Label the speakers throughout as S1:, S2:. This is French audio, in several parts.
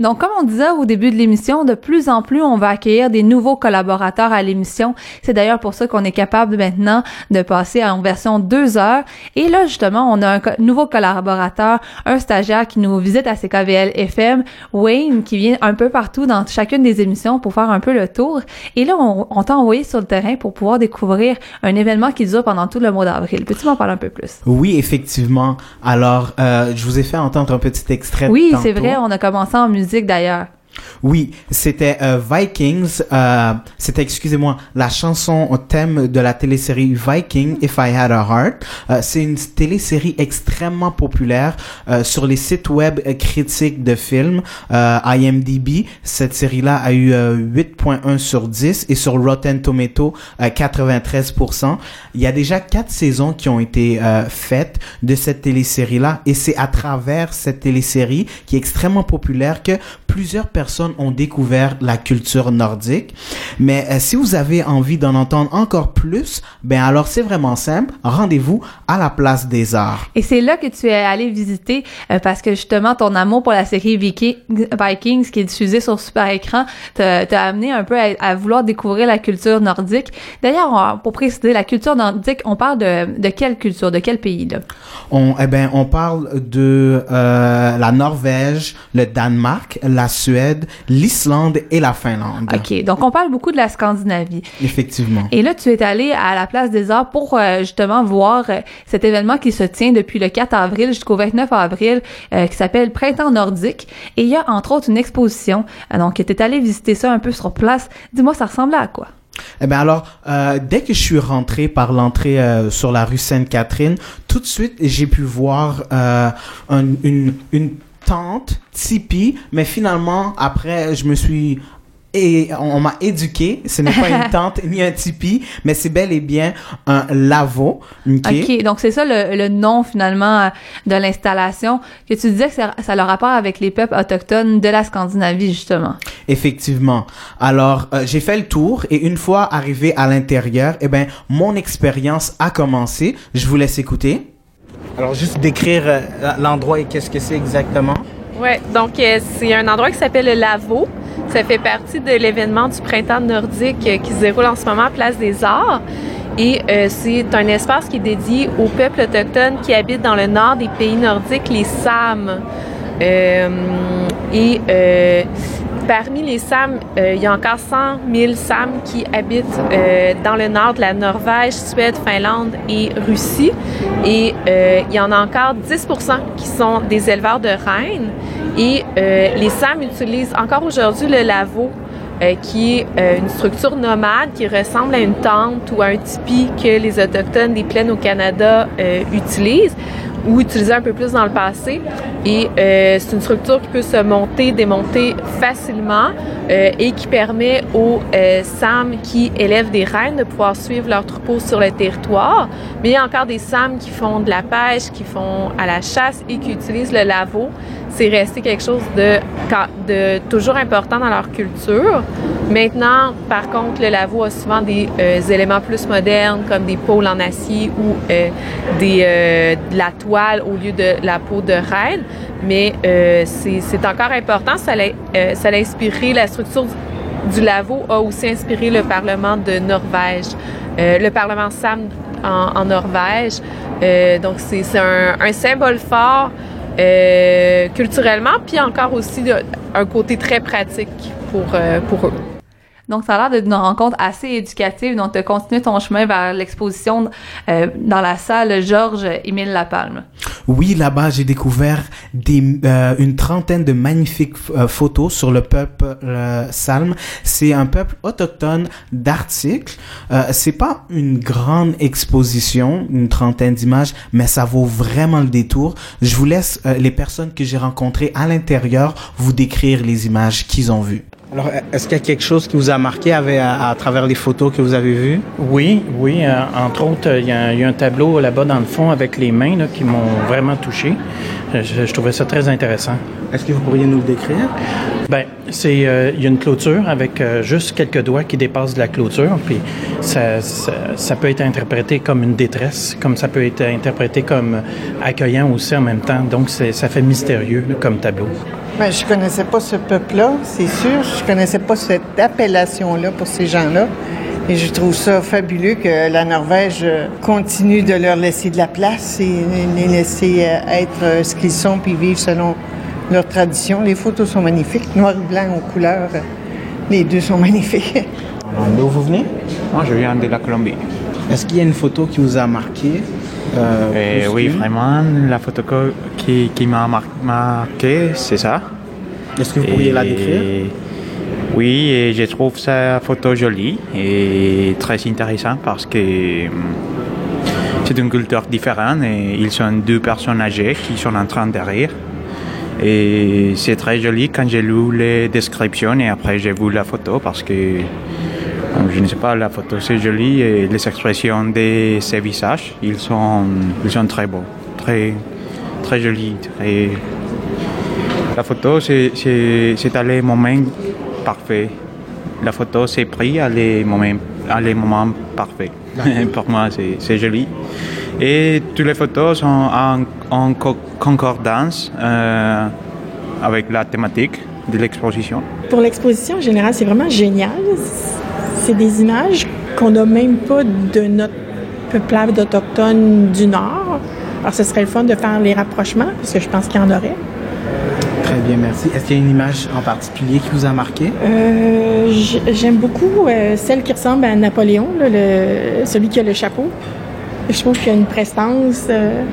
S1: Donc, comme on disait au début de l'émission, de plus en plus, on va accueillir des nouveaux collaborateurs à l'émission. C'est d'ailleurs pour ça qu'on est capable maintenant de passer en version deux heures. Et là, justement, on a un nouveau collaborateur, un stagiaire qui nous visite à CKVL FM, Wayne, qui vient un peu partout dans chacune des émissions pour faire un peu le tour. Et là, on, on t'a envoyé sur le terrain pour pouvoir découvrir un événement qui dure pendant tout le mois d'avril. Peux-tu m'en parler un peu plus?
S2: Oui, effectivement. Alors, euh, je vous ai fait entendre un petit extrait.
S1: Oui, c'est vrai. On a commencé en musique d'ailleurs.
S2: Oui, c'était euh, Vikings. Euh, c'était, excusez-moi, la chanson au thème de la télésérie Viking, If I Had a Heart. Euh, c'est une télésérie extrêmement populaire euh, sur les sites web critiques de films. Euh, IMDb, cette série-là a eu 8.1 sur 10 et sur Rotten Tomato 93%. Il y a déjà quatre saisons qui ont été faites de cette télésérie-là et c'est à travers cette télésérie qui est extrêmement populaire que plusieurs personnes ont découvert la culture nordique. Mais euh, si vous avez envie d'en entendre encore plus, ben alors c'est vraiment simple. Rendez-vous à la place des arts.
S1: Et c'est là que tu es allé visiter euh, parce que justement ton amour pour la série Vikings qui est diffusée sur super écran t'a amené un peu à, vouloir découvrir la culture nordique. D'ailleurs, pour préciser la culture nordique, on parle de, de quelle culture, de quel pays là?
S2: On eh ben on parle de euh, la Norvège, le Danemark, la Suède, l'Islande et la Finlande.
S1: OK, donc on parle beaucoup de la Scandinavie.
S2: Effectivement.
S1: Et là, tu es allé à la place des arts pour euh, justement voir euh, cet événement qui se tient depuis le 4 avril jusqu'au 29 avril, euh, qui s'appelle Printemps nordique. Et il y a entre autres une exposition. donc, tu es allé visiter ça un peu sur place. Dis-moi, ça ressemblait à quoi?
S2: Eh bien alors, dès que je suis rentré par l'entrée sur la rue Sainte-Catherine, tout de suite j'ai pu voir une, une tente, tipi, mais finalement, après, je me suis et on m'a éduqué, ce n'est pas une tente ni un tipi, mais c'est bel et bien un lavo.
S1: OK, donc c'est ça le, nom finalement de l'installation que tu disais que ça, ça a le rapport avec les peuples autochtones de la Scandinavie justement.
S2: Effectivement. Alors, euh, j'ai fait le tour et une fois arrivé à l'intérieur, eh ben mon expérience a commencé. Je vous laisse écouter. Alors, juste décrire euh, l'endroit et qu'est-ce que c'est exactement.
S3: Oui, donc euh, c'est un endroit qui s'appelle le Lavaux. Ça fait partie de l'événement du printemps nordique euh, qui se déroule en ce moment à Place des Arts. Et c'est un espace qui est dédié aux peuples autochtones qui habitent dans le nord des pays nordiques, les Sam. et Parmi les Sams, euh, il y a encore 100 000 Sams qui habitent euh, dans le nord de la Norvège, Suède, Finlande et Russie. Et euh, il y en a encore 10% qui sont des éleveurs de rennes. Et les Sams utilisent encore aujourd'hui le lavo, qui est une structure nomade qui ressemble à une tente ou à un tipi que les Autochtones des plaines au Canada utilisent ou utilisé un peu plus dans le passé. Et euh, c'est une structure qui peut se monter, démonter facilement euh, et qui permet aux euh, SAM qui élèvent des rennes de pouvoir suivre leur troupeau sur le territoire. Mais il y a encore des SAM qui font de la pêche, qui font à la chasse et qui utilisent le laveau. C'est resté quelque chose de, de toujours important dans leur culture. Maintenant, par contre, le laveau a souvent des éléments plus modernes comme des pôles en acier ou des, de la toile au lieu de la peau de reine. Mais euh, c'est encore important. Ça l'a euh, ça inspiré la structure du, lavo a aussi inspiré le Parlement de Norvège, euh, le Parlement SAM en, Norvège. donc c'est un, un, symbole fort culturellement, puis encore aussi un côté très pratique pour, pour eux.
S1: Donc, ça a l'air d'une rencontre assez éducative. Donc, tu as continué ton chemin vers l'exposition euh, dans la salle Georges-Émile Lapalme.
S2: Oui, là-bas, j'ai découvert des, euh, une trentaine de magnifiques euh, photos sur le peuple salme. C'est un peuple autochtone d'articles. c'est pas une grande exposition, une trentaine d'images, mais ça vaut vraiment le détour. Je vous laisse les personnes que j'ai rencontrées à l'intérieur vous décrire les images qu'ils ont vues. Alors, est-ce qu'il y a quelque chose qui vous a marqué à, travers les photos que vous avez vues?
S4: Oui, oui. Euh, entre autres, il y, a, un tableau là-bas dans le fond avec les mains qui m'ont vraiment touché. Je, trouvais ça très intéressant.
S2: Est-ce que vous pourriez nous le décrire?
S4: Ben, c'est euh, il y a une clôture avec euh, juste quelques doigts qui dépassent de la clôture, puis ça, peut être interprété comme une détresse, comme ça peut être interprété comme accueillant aussi en même temps. Donc, ça fait mystérieux comme tableau.
S5: Ben, je connaissais pas ce peuple-là, c'est sûr. Je connaissais pas cette appellation-là pour ces gens-là. Et je trouve ça fabuleux que la Norvège continue de leur laisser de la place et les laisser être ce qu'ils sont puis vivre selon leur tradition. Les photos sont magnifiques, noir et blanc aux couleurs. Les deux sont magnifiques.
S2: D'où vous venez?
S6: Moi, je viens de la Colombie.
S2: Est-ce qu'il y a une photo qui vous a marqué
S6: euh, Oui, vraiment. La photo qui, qui m'a marqué, c'est ça.
S2: Est-ce que vous pourriez la décrire?
S6: Oui, et je trouve sa photo jolie et très intéressante parce que hum, c'est une culture différente et ils sont deux personnes âgées qui sont en train de rire. Et c'est très joli quand j'ai lu les descriptions et après j'ai vu la photo parce que je ne sais pas, la photo c'est joli et les expressions de ces visages, ils sont, ils sont très beaux, très, très jolis. Très... La photo c'est, à les moments parfaits. La photo c'est pris à les moments, à les moments parfaits. Pour moi c'est joli. Et toutes les photos sont en, en concordance euh, avec la thématique de l'exposition.
S7: Pour l'exposition en général, c'est vraiment génial. C'est des images qu'on n'a même pas de notre peuplade autochtone du Nord. Alors, ce serait le fun de faire les rapprochements, parce que je pense qu'il y en aurait.
S2: Très bien, merci. Est-ce qu'il y a une image en particulier qui vous a marqué?
S7: Euh, J'aime beaucoup euh, celle qui ressemble à Napoléon, le, celui qui a le chapeau. Je trouve qu'il y a une prestance euh,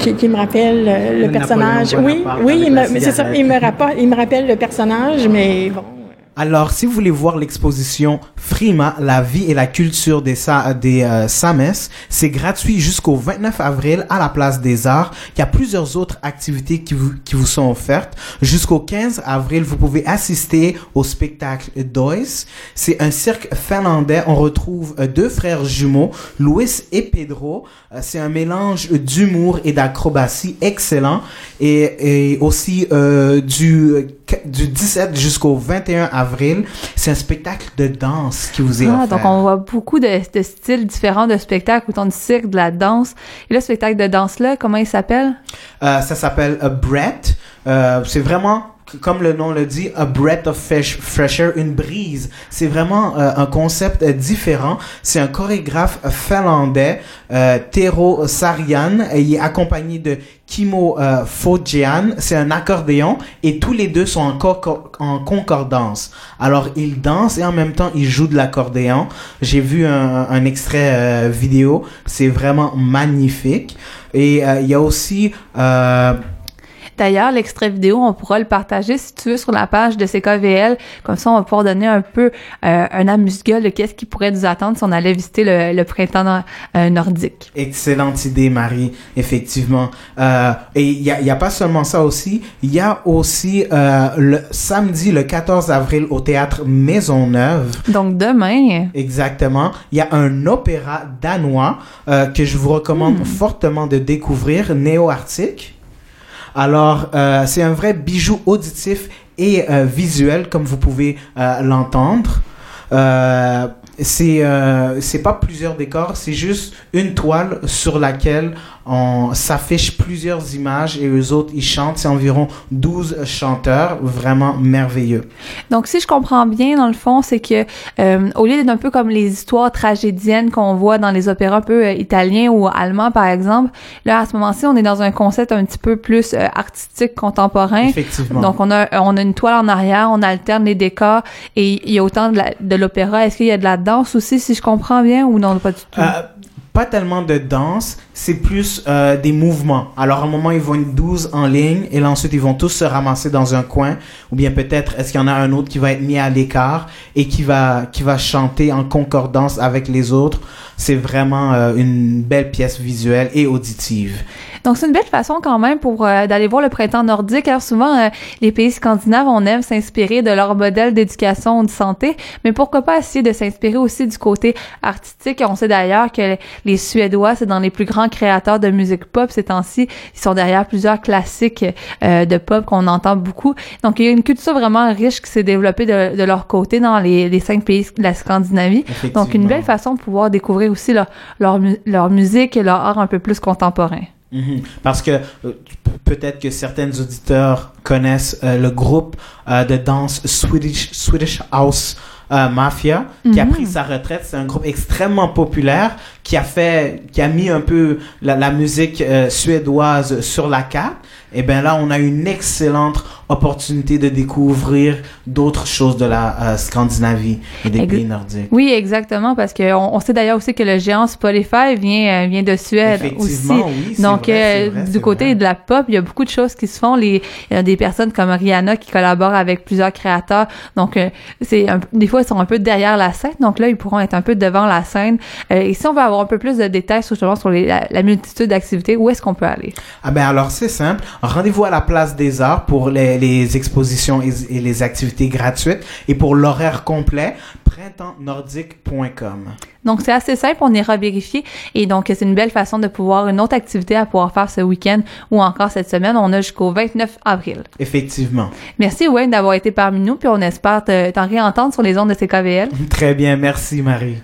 S7: qui, me rappelle euh, le, personnage. Oui, oui, il me, c'est ça, il me, rappelle, il me rappelle le personnage, mais bon.
S2: Alors, si vous voulez voir l'exposition Frima, la vie et la culture des, euh, Sames, c'est gratuit jusqu'au 29 avril à la Place des Arts. Il y a plusieurs autres activités qui vous, sont offertes. Jusqu'au 15 avril, vous pouvez assister au spectacle Dois. C'est un cirque finlandais. On retrouve euh, deux frères jumeaux, Louis et Pedro. Euh, c'est un mélange d'humour et d'acrobatie excellent. Et, aussi du 17 jusqu'au 21 avril, c'est un spectacle de danse qui vous est ah, offert.
S1: Donc on voit beaucoup de, de, styles différents de spectacles, autant du cirque, de la danse. Et le spectacle de danse-là, comment il s'appelle?
S2: Euh, ça s'appelle Brett. Euh, c'est vraiment comme le nom le dit, a breath of fresh, air, une brise. C'est vraiment euh, un concept euh, différent. C'est un chorégraphe finlandais, euh, Tero Sarian. Il est accompagné de Kimo euh, Fojian. C'est un accordéon et tous les deux sont en, en concordance. Alors ils dansent et en même temps ils jouent de l'accordéon. J'ai vu un, un extrait euh, vidéo. C'est vraiment magnifique. Et il y a aussi
S1: D'ailleurs, l'extrait vidéo, on pourra le partager si tu veux sur la page de CKVL. Comme ça, on va pouvoir donner un peu euh, un amuse-gueule de qu'est-ce qui pourrait nous attendre si on allait visiter le, printemps euh, nordique.
S2: Excellente idée, Marie, effectivement. Euh, et il y a, y a, pas seulement ça aussi, il y a aussi le samedi, le 14 avril, au théâtre Maisonneuve.
S1: Donc demain.
S2: Exactement. Il y a un opéra danois que je vous recommande hmm. fortement de découvrir, Néo-Arctique. Alors, euh, c'est un vrai bijou auditif et euh, visuel, comme vous pouvez euh, l'entendre. C'est euh, c'est pas plusieurs décors, c'est juste une toile sur laquelle on s'affiche plusieurs images et eux autres ils chantent. C'est environ 12 chanteurs, vraiment merveilleux.
S1: Donc si je comprends bien, dans le fond, c'est que euh, au lieu d'être un peu comme les histoires tragédiennes qu'on voit dans les opéras un peu euh, italiens ou allemands par exemple, là à ce moment-ci on est dans un concept un petit peu plus euh, artistique contemporain.
S2: Effectivement.
S1: Donc on a on a une toile en arrière, on alterne les décors et il y a autant de l'opéra. Est-ce qu'il y a de la danse aussi si je comprends bien ou non pas du tout?
S2: pas tellement de danse, c'est plus euh, des mouvements. Alors à un moment ils vont une 12 en ligne et là ensuite ils vont tous se ramasser dans un coin ou bien peut-être est-ce qu'il y en a un autre qui va être mis à l'écart et qui va qui va chanter en concordance avec les autres. C'est vraiment euh, une belle pièce visuelle et auditive.
S1: Donc, c'est une belle façon quand même pour euh, d'aller voir le printemps nordique. Alors, souvent, euh, les pays scandinaves, on aime s'inspirer de leur modèle d'éducation ou de santé, mais pourquoi pas essayer de s'inspirer aussi du côté artistique. On sait d'ailleurs que les Suédois, c'est dans les plus grands créateurs de musique pop ces temps-ci. Ils sont derrière plusieurs classiques euh, de pop qu'on entend beaucoup. Donc, il y a une culture vraiment riche qui s'est développée de, de, leur côté dans les, les cinq pays de la Scandinavie. Donc, une belle façon de pouvoir découvrir aussi leur, leur, leur musique et leur art un peu plus contemporain.
S2: Mhm. Parce que euh, peut-être que certains auditeurs connaissent euh, le groupe euh, de danse Swedish, Swedish House Mafia qui a
S1: Mhm.
S2: pris sa retraite. C'est un groupe extrêmement populaire qui a fait, qui a mis un peu la, la musique suédoise sur la carte. Et ben là, on a une excellente opportunité de découvrir d'autres choses de la euh, Scandinavie et des
S1: Ex-
S2: pays nordiques.
S1: Oui, exactement, parce que on, sait d'ailleurs aussi que le géant Spotify vient euh, vient de Suède aussi.
S2: Oui,
S1: Donc
S2: vrai, c'est
S1: euh,
S2: vrai,
S1: du côté
S2: vrai.
S1: de la pop, il y a beaucoup de choses qui se font. Les il y a des personnes comme Rihanna qui collaborent avec plusieurs créateurs. Donc euh, c'est des fois ils sont un peu derrière la scène. Donc là ils pourront être un peu devant la scène. Euh, et si on veut avoir un peu plus de détails sur, justement sur les- la, la multitude d'activités, où est-ce qu'on peut aller?
S2: Ah ben alors c'est simple. Rendez-vous à la place des arts pour les, les expositions et, et les activités gratuites et pour l'horaire complet, printemps-nordique.com.
S1: Donc, c'est assez simple, on ira vérifier. Et donc, c'est une belle façon de pouvoir, une autre activité à pouvoir faire ce week-end ou encore cette semaine. On a jusqu'au 29 avril.
S2: Effectivement.
S1: Merci, Wayne, d'avoir été parmi nous, puis on espère te- t'en réentendre sur les ondes de CKVL.
S2: Très bien, merci Marie.